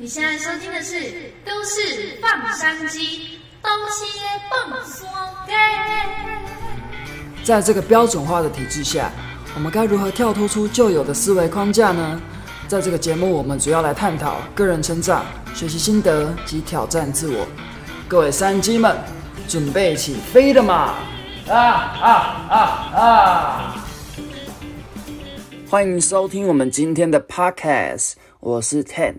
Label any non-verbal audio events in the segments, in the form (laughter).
你现在收听的是《都市放山鸡》，东西蹦说给。在这个标准化的体制下，我们该如何跳脱出旧有的思维框架呢？在这个节目，我们主要来探讨个人成长、学习心得及挑战自我。各位山鸡们，准备起飞了吗？啊啊啊啊！欢迎收听我们今天的 Podcast，我是 Ten。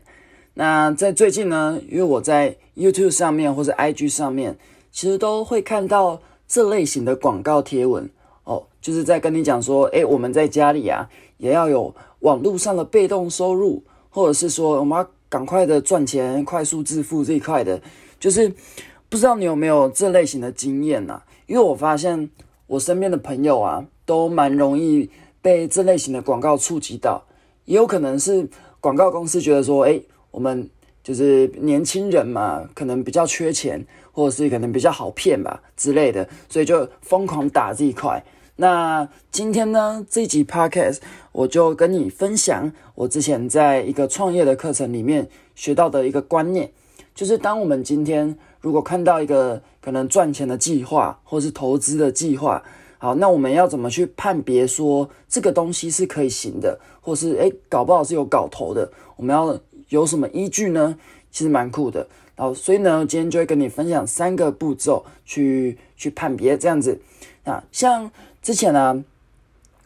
那在最近呢，因为我在 YouTube 上面或者 IG 上面，其实都会看到这类型的广告贴文哦，就是在跟你讲说，诶，我们在家里啊，也要有网络上的被动收入，或者是说我们要赶快的赚钱、快速致富这一块的，就是不知道你有没有这类型的经验呐？因为我发现我身边的朋友啊，都蛮容易被这类型的广告触及到，也有可能是广告公司觉得说，诶。我们就是年轻人嘛，可能比较缺钱，或者是可能比较好骗吧之类的，所以就疯狂打这一块。那今天呢，这一集 podcast 我就跟你分享我之前在一个创业的课程里面学到的一个观念，就是当我们今天如果看到一个可能赚钱的计划，或是投资的计划，好，那我们要怎么去判别说这个东西是可以行的，或是诶搞不好是有搞头的，我们要。有什么依据呢？其实蛮酷的。然后，所以呢，今天就会跟你分享三个步骤去去判别这样子。啊，像之前呢，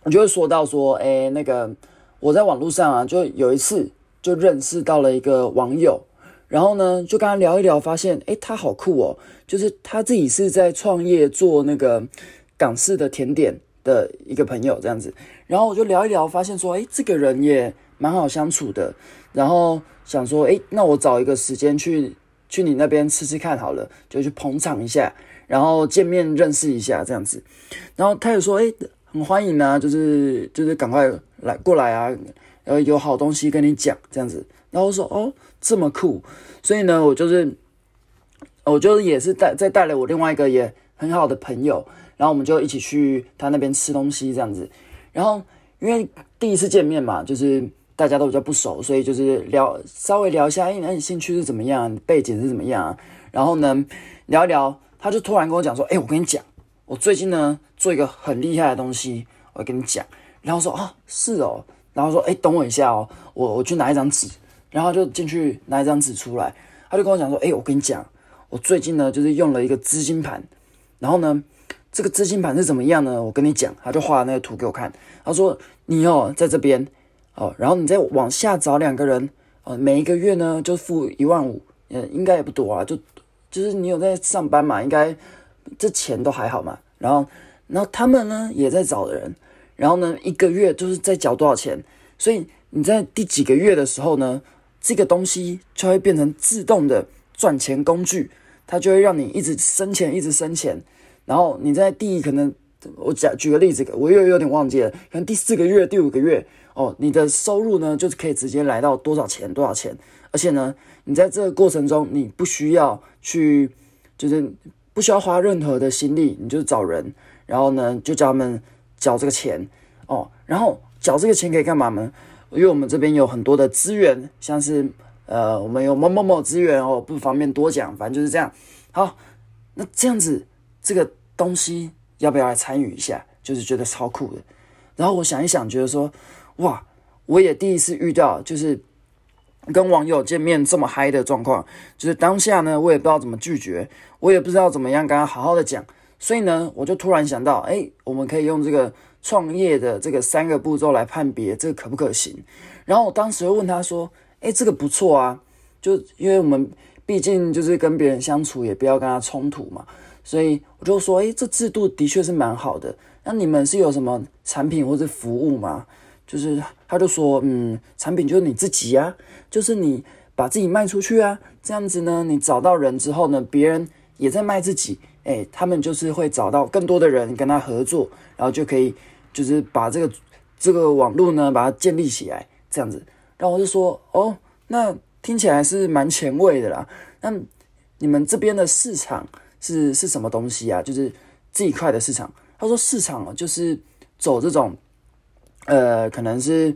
我就会说到说，哎，那个我在网络上啊，就有一次就认识到了一个网友，然后呢，就跟他聊一聊，发现，哎，他好酷哦，就是他自己是在创业做那个港式的甜点的一个朋友这样子。然后我就聊一聊，发现说，哎，这个人也蛮好相处的，然后。想说，哎，那我找一个时间去去你那边吃吃看好了，就去捧场一下，然后见面认识一下这样子。然后他也说，哎，很欢迎啊，就是就是赶快来过来啊，呃，有好东西跟你讲这样子。然后我说，哦，这么酷，所以呢，我就是 (laughs) 我就是也是带再带了我另外一个也很好的朋友，然后我们就一起去他那边吃东西这样子。然后因为第一次见面嘛，就是。大家都比较不熟，所以就是聊稍微聊一下，哎，那你兴趣是怎么样，背景是怎么样？然后呢，聊一聊，他就突然跟我讲说，哎，我跟你讲，我最近呢做一个很厉害的东西，我跟你讲。然后说啊，是哦。然后说，哎，等我一下哦，我我去拿一张纸，然后就进去拿一张纸出来。他就跟我讲说，哎，我跟你讲，我最近呢就是用了一个资金盘，然后呢，这个资金盘是怎么样呢？我跟你讲，他就画那个图给我看。他说，你哦在这边。哦，然后你再往下找两个人，呃，每一个月呢就付一万五，呃，应该也不多啊，就就是你有在上班嘛，应该这钱都还好嘛。然后，然后他们呢也在找人，然后呢一个月就是在缴多少钱，所以你在第几个月的时候呢，这个东西就会变成自动的赚钱工具，它就会让你一直生钱，一直生钱。然后你在第可能我讲举个例子，我又有点忘记了，可能第四个月、第五个月。哦，你的收入呢，就是可以直接来到多少钱，多少钱，而且呢，你在这个过程中，你不需要去，就是不需要花任何的心力，你就找人，然后呢，就叫他们缴这个钱，哦，然后缴这个钱可以干嘛呢？因为我们这边有很多的资源，像是呃，我们有某某某资源哦，不方便多讲，反正就是这样。好，那这样子这个东西要不要来参与一下？就是觉得超酷的。然后我想一想，觉得说。哇，我也第一次遇到，就是跟网友见面这么嗨的状况。就是当下呢，我也不知道怎么拒绝，我也不知道怎么样跟他好好的讲。所以呢，我就突然想到，哎，我们可以用这个创业的这个三个步骤来判别这个可不可行。然后我当时问他说，哎，这个不错啊，就因为我们毕竟就是跟别人相处，也不要跟他冲突嘛。所以我就说，哎，这制度的确是蛮好的。那你们是有什么产品或者服务吗？就是，他就说，嗯，产品就是你自己呀，就是你把自己卖出去啊，这样子呢，你找到人之后呢，别人也在卖自己，哎，他们就是会找到更多的人跟他合作，然后就可以就是把这个这个网络呢，把它建立起来，这样子。然后我就说，哦，那听起来是蛮前卫的啦。那你们这边的市场是是什么东西啊？就是这一块的市场。他说市场就是走这种。呃，可能是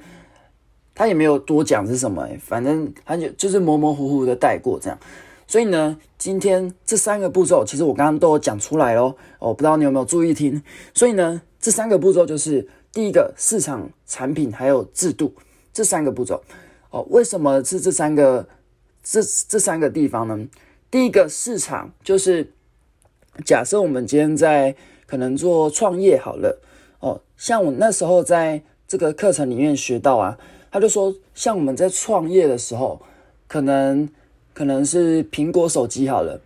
他也没有多讲是什么、欸，反正他就就是模模糊糊的带过这样。所以呢，今天这三个步骤，其实我刚刚都有讲出来咯。哦，不知道你有没有注意听？所以呢，这三个步骤就是第一个市场、产品还有制度这三个步骤。哦，为什么是这三个这这三个地方呢？第一个市场就是假设我们今天在可能做创业好了。哦，像我那时候在这个课程里面学到啊，他就说，像我们在创业的时候，可能。可能是苹果手机好了，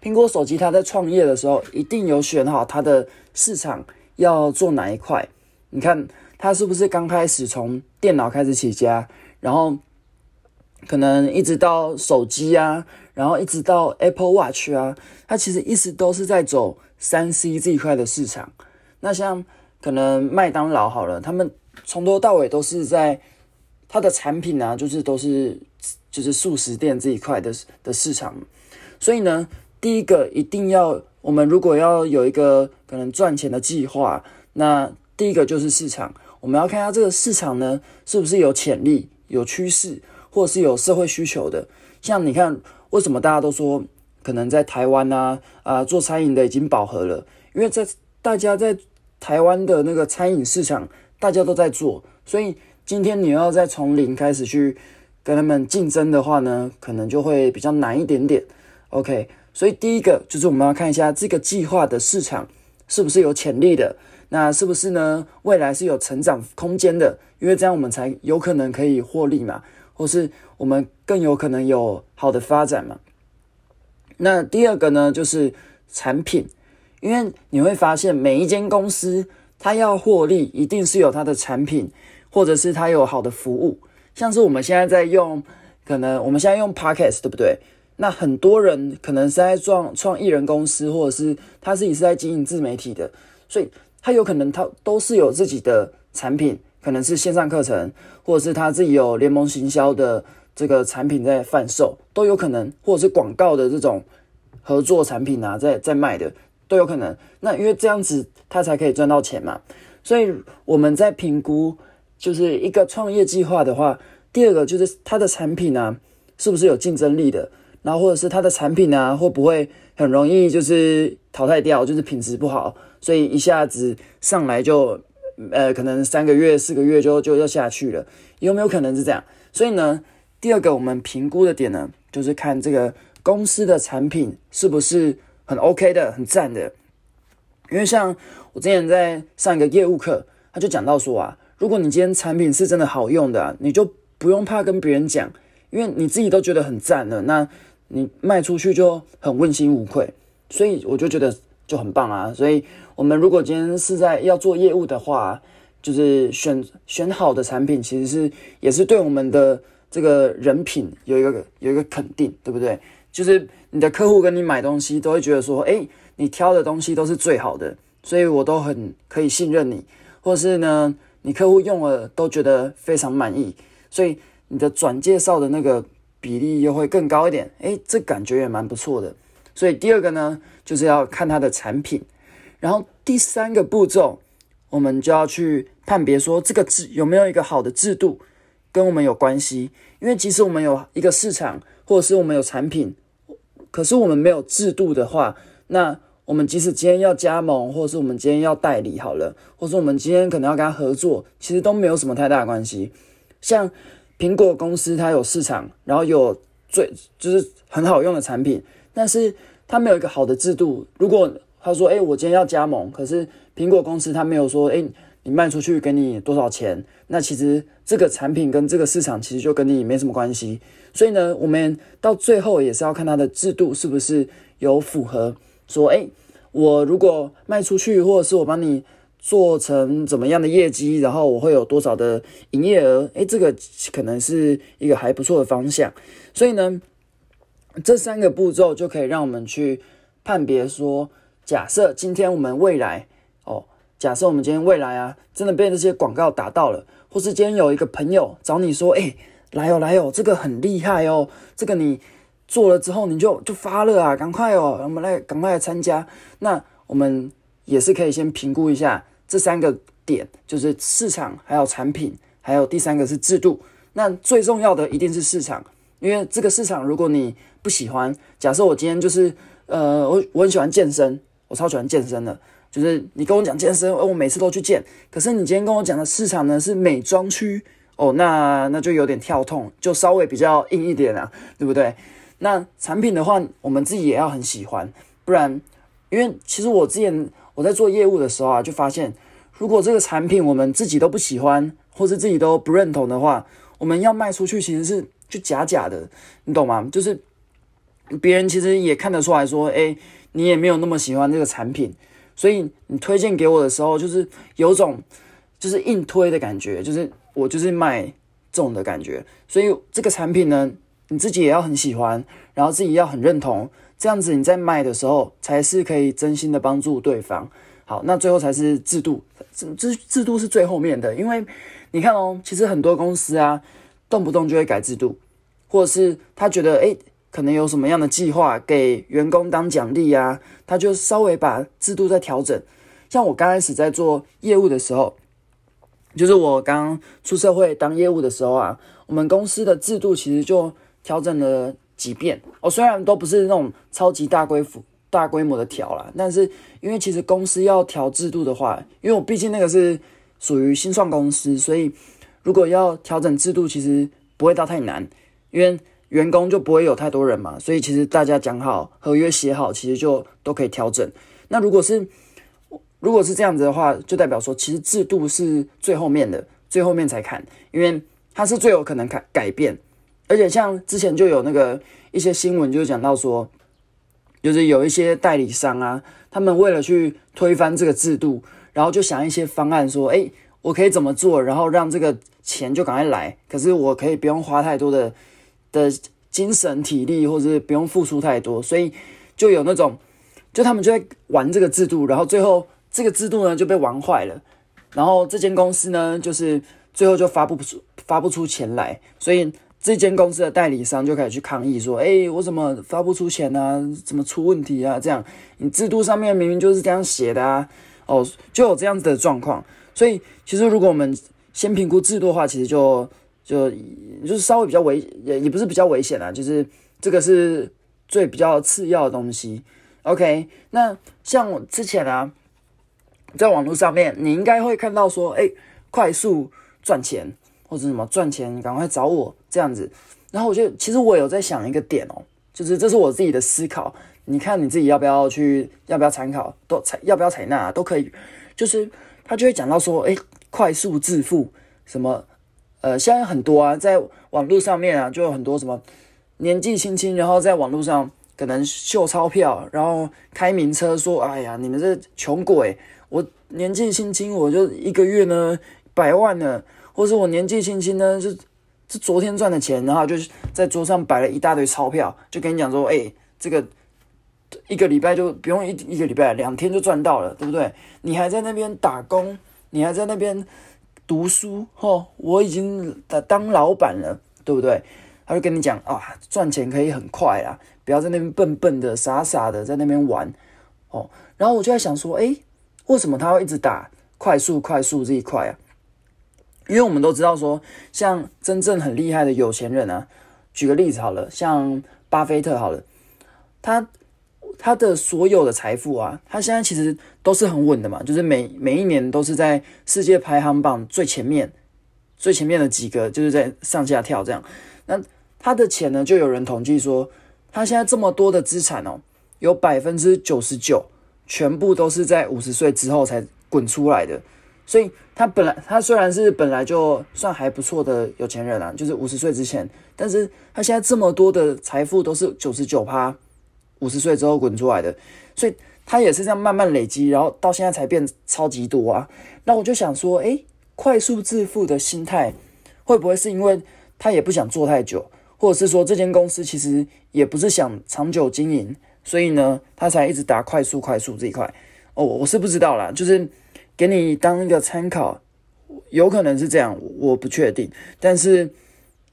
苹果手机它在创业的时候一定有选好它的市场要做哪一块。你看它是不是刚开始从电脑开始起家，然后可能一直到手机啊，然后一直到 Apple Watch 啊，它其实一直都是在走三 C 这一块的市场。那像可能麦当劳好了，他们从头到尾都是在它的产品啊，就是都是。就是素食店这一块的的市场，所以呢，第一个一定要我们如果要有一个可能赚钱的计划，那第一个就是市场，我们要看一下这个市场呢是不是有潜力、有趋势，或是有社会需求的。像你看，为什么大家都说可能在台湾啊啊做餐饮的已经饱和了？因为在大家在台湾的那个餐饮市场，大家都在做，所以今天你要再从零开始去。跟他们竞争的话呢，可能就会比较难一点点。OK，所以第一个就是我们要看一下这个计划的市场是不是有潜力的，那是不是呢？未来是有成长空间的，因为这样我们才有可能可以获利嘛，或是我们更有可能有好的发展嘛。那第二个呢，就是产品，因为你会发现每一间公司它要获利，一定是有它的产品，或者是它有好的服务。像是我们现在在用，可能我们现在用 Podcast，对不对？那很多人可能是在创创艺人公司，或者是他自己是在经营自媒体的，所以他有可能他都是有自己的产品，可能是线上课程，或者是他自己有联盟行销的这个产品在贩售，都有可能，或者是广告的这种合作产品啊，在在卖的都有可能。那因为这样子他才可以赚到钱嘛，所以我们在评估。就是一个创业计划的话，第二个就是它的产品呢，是不是有竞争力的？然后或者是它的产品呢，会不会很容易就是淘汰掉，就是品质不好，所以一下子上来就，呃，可能三个月、四个月就就要下去了，有没有可能是这样？所以呢，第二个我们评估的点呢，就是看这个公司的产品是不是很 OK 的、很赞的。因为像我之前在上一个业务课，他就讲到说啊。如果你今天产品是真的好用的，你就不用怕跟别人讲，因为你自己都觉得很赞了，那你卖出去就很问心无愧。所以我就觉得就很棒啊。所以我们如果今天是在要做业务的话，就是选选好的产品，其实是也是对我们的这个人品有一个有一个肯定，对不对？就是你的客户跟你买东西都会觉得说，哎，你挑的东西都是最好的，所以我都很可以信任你，或是呢？你客户用了都觉得非常满意，所以你的转介绍的那个比例又会更高一点。诶，这感觉也蛮不错的。所以第二个呢，就是要看它的产品，然后第三个步骤，我们就要去判别说这个制有没有一个好的制度跟我们有关系。因为即使我们有一个市场，或者是我们有产品，可是我们没有制度的话，那。我们即使今天要加盟，或者是我们今天要代理好了，或者我们今天可能要跟他合作，其实都没有什么太大的关系。像苹果公司，它有市场，然后有最就是很好用的产品，但是他没有一个好的制度。如果他说：“哎，我今天要加盟”，可是苹果公司他没有说：“哎，你卖出去给你多少钱？”那其实这个产品跟这个市场其实就跟你没什么关系。所以呢，我们到最后也是要看它的制度是不是有符合。说，哎，我如果卖出去，或者是我帮你做成怎么样的业绩，然后我会有多少的营业额？哎，这个可能是一个还不错的方向。所以呢，这三个步骤就可以让我们去判别说，假设今天我们未来，哦，假设我们今天未来啊，真的被这些广告打到了，或是今天有一个朋友找你说，哎，来哦，来哦，这个很厉害哦，这个你。做了之后你就就发了啊，赶快哦，我们来赶快来参加。那我们也是可以先评估一下这三个点，就是市场、还有产品，还有第三个是制度。那最重要的一定是市场，因为这个市场如果你不喜欢，假设我今天就是呃，我我很喜欢健身，我超喜欢健身的，就是你跟我讲健身，我每次都去健，可是你今天跟我讲的市场呢是美妆区，哦，那那就有点跳痛，就稍微比较硬一点啊，对不对？那产品的话，我们自己也要很喜欢，不然，因为其实我之前我在做业务的时候啊，就发现，如果这个产品我们自己都不喜欢，或是自己都不认同的话，我们要卖出去其实是就假假的，你懂吗？就是别人其实也看得出来说，哎，你也没有那么喜欢这个产品，所以你推荐给我的时候，就是有种就是硬推的感觉，就是我就是卖这种的感觉，所以这个产品呢。你自己也要很喜欢，然后自己要很认同，这样子你在卖的时候才是可以真心的帮助对方。好，那最后才是制度，制制制度是最后面的，因为你看哦，其实很多公司啊，动不动就会改制度，或者是他觉得诶可能有什么样的计划给员工当奖励啊，他就稍微把制度再调整。像我刚开始在做业务的时候，就是我刚出社会当业务的时候啊，我们公司的制度其实就。调整了几遍哦，虽然都不是那种超级大规模、大规模的调啦，但是因为其实公司要调制度的话，因为我毕竟那个是属于新创公司，所以如果要调整制度，其实不会到太难，因为员工就不会有太多人嘛，所以其实大家讲好合约写好，其实就都可以调整。那如果是如果是这样子的话，就代表说其实制度是最后面的，最后面才看，因为它是最有可能改改变。而且像之前就有那个一些新闻，就讲到说，就是有一些代理商啊，他们为了去推翻这个制度，然后就想一些方案，说，哎，我可以怎么做，然后让这个钱就赶快来，可是我可以不用花太多的的精神体力，或者是不用付出太多，所以就有那种，就他们就在玩这个制度，然后最后这个制度呢就被玩坏了，然后这间公司呢，就是最后就发不出发不出钱来，所以。这间公司的代理商就开始去抗议说：“哎，我怎么发不出钱呢？怎么出问题啊？这样你制度上面明明就是这样写的啊！哦，就有这样子的状况。所以其实如果我们先评估制度的话，其实就就就是稍微比较危，也也不是比较危险啊，就是这个是最比较次要的东西。OK，那像我之前啊，在网络上面，你应该会看到说：哎，快速赚钱。”或者什么赚钱，赶快找我这样子。然后我就其实我有在想一个点哦，就是这是我自己的思考。你看你自己要不要去，要不要参考，都采要不要采纳都可以。就是他就会讲到说，哎，快速致富什么，呃，现在很多啊，在网络上面啊，就有很多什么年纪轻轻，然后在网络上可能秀钞票，然后开名车，说，哎呀，你们这穷鬼，我年纪轻轻我就一个月呢百万呢。或者我年纪轻轻呢，就就昨天赚的钱，然后就是在桌上摆了一大堆钞票，就跟你讲说，哎，这个一个礼拜就不用一一个礼拜，两天就赚到了，对不对？你还在那边打工，你还在那边读书，吼，我已经当老板了，对不对？他就跟你讲啊，赚钱可以很快啊，不要在那边笨笨的、傻傻的在那边玩，哦。然后我就在想说，哎，为什么他会一直打快速、快速这一块啊？因为我们都知道说，像真正很厉害的有钱人啊，举个例子好了，像巴菲特好了，他他的所有的财富啊，他现在其实都是很稳的嘛，就是每每一年都是在世界排行榜最前面，最前面的几个就是在上下跳这样。那他的钱呢，就有人统计说，他现在这么多的资产哦，有百分之九十九全部都是在五十岁之后才滚出来的。所以他本来他虽然是本来就算还不错的有钱人啊，就是五十岁之前，但是他现在这么多的财富都是九十九趴五十岁之后滚出来的，所以他也是这样慢慢累积，然后到现在才变超级多啊。那我就想说，诶，快速致富的心态会不会是因为他也不想做太久，或者是说这间公司其实也不是想长久经营，所以呢，他才一直打快速快速这一块？哦，我是不知道啦，就是。给你当一个参考，有可能是这样，我不确定，但是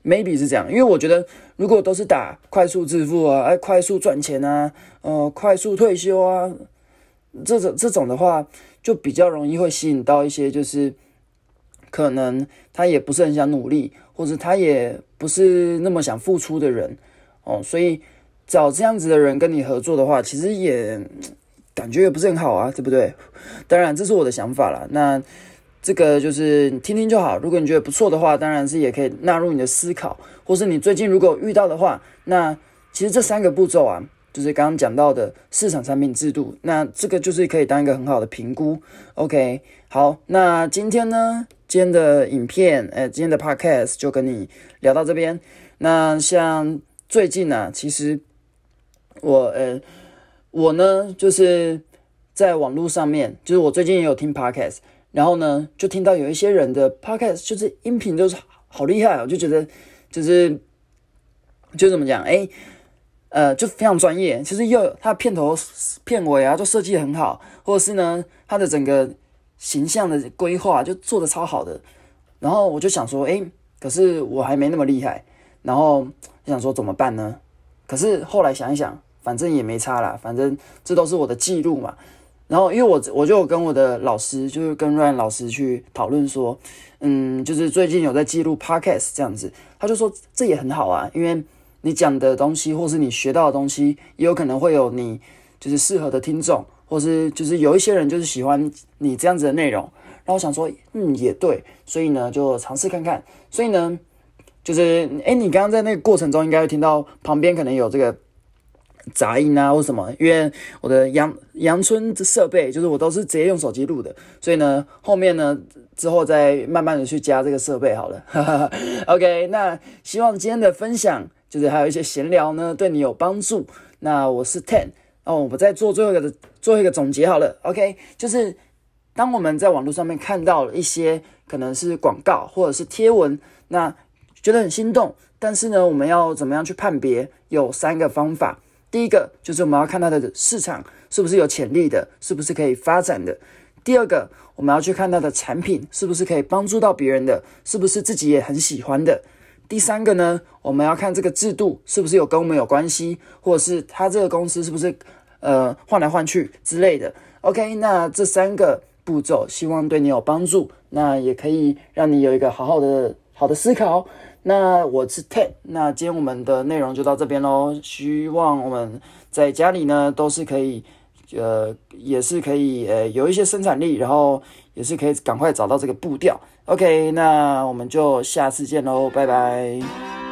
maybe 是这样，因为我觉得如果都是打快速致富啊，哎，快速赚钱啊，呃，快速退休啊，这种这种的话，就比较容易会吸引到一些就是可能他也不是很想努力，或者他也不是那么想付出的人哦，所以找这样子的人跟你合作的话，其实也感觉也不是很好啊，对不对？当然这是我的想法啦。那这个就是听听就好。如果你觉得不错的话，当然是也可以纳入你的思考，或是你最近如果遇到的话，那其实这三个步骤啊。就是刚刚讲到的市场产品制度，那这个就是可以当一个很好的评估。OK，好，那今天呢，今天的影片，呃，今天的 Podcast 就跟你聊到这边。那像最近呢，其实我，呃，我呢，就是在网络上面，就是我最近也有听 Podcast，然后呢，就听到有一些人的 Podcast 就是音频都是好厉害，我就觉得就是就怎么讲，哎。呃，就非常专业。其实又它片头、片尾啊，就设计很好，或者是呢，它的整个形象的规划就做的超好的。然后我就想说，哎，可是我还没那么厉害。然后就想说怎么办呢？可是后来想一想，反正也没差啦，反正这都是我的记录嘛。然后因为我我就跟我的老师，就是跟 Ryan 老师去讨论说，嗯，就是最近有在记录 Podcast 这样子，他就说这也很好啊，因为。你讲的东西，或是你学到的东西，也有可能会有你就是适合的听众，或是就是有一些人就是喜欢你这样子的内容。然后想说，嗯，也对，所以呢就尝试看看。所以呢，就是哎，你刚刚在那个过程中，应该会听到旁边可能有这个杂音啊，或什么，因为我的阳阳春设备就是我都是直接用手机录的，所以呢后面呢之后再慢慢的去加这个设备好了。(laughs) OK，那希望今天的分享。就是还有一些闲聊呢，对你有帮助。那我是 Ten，哦，我们再做最后一个最后一个总结好了。OK，就是当我们在网络上面看到了一些可能是广告或者是贴文，那觉得很心动，但是呢，我们要怎么样去判别？有三个方法。第一个就是我们要看它的市场是不是有潜力的，是不是可以发展的。第二个，我们要去看它的产品是不是可以帮助到别人的，是不是自己也很喜欢的。第三个呢，我们要看这个制度是不是有跟我们有关系，或者是它这个公司是不是呃换来换去之类的。OK，那这三个步骤希望对你有帮助，那也可以让你有一个好好的好的思考。那我是 Ted，那今天我们的内容就到这边喽。希望我们在家里呢都是可以，呃，也是可以呃有一些生产力，然后也是可以赶快找到这个步调。OK，那我们就下次见喽，拜拜。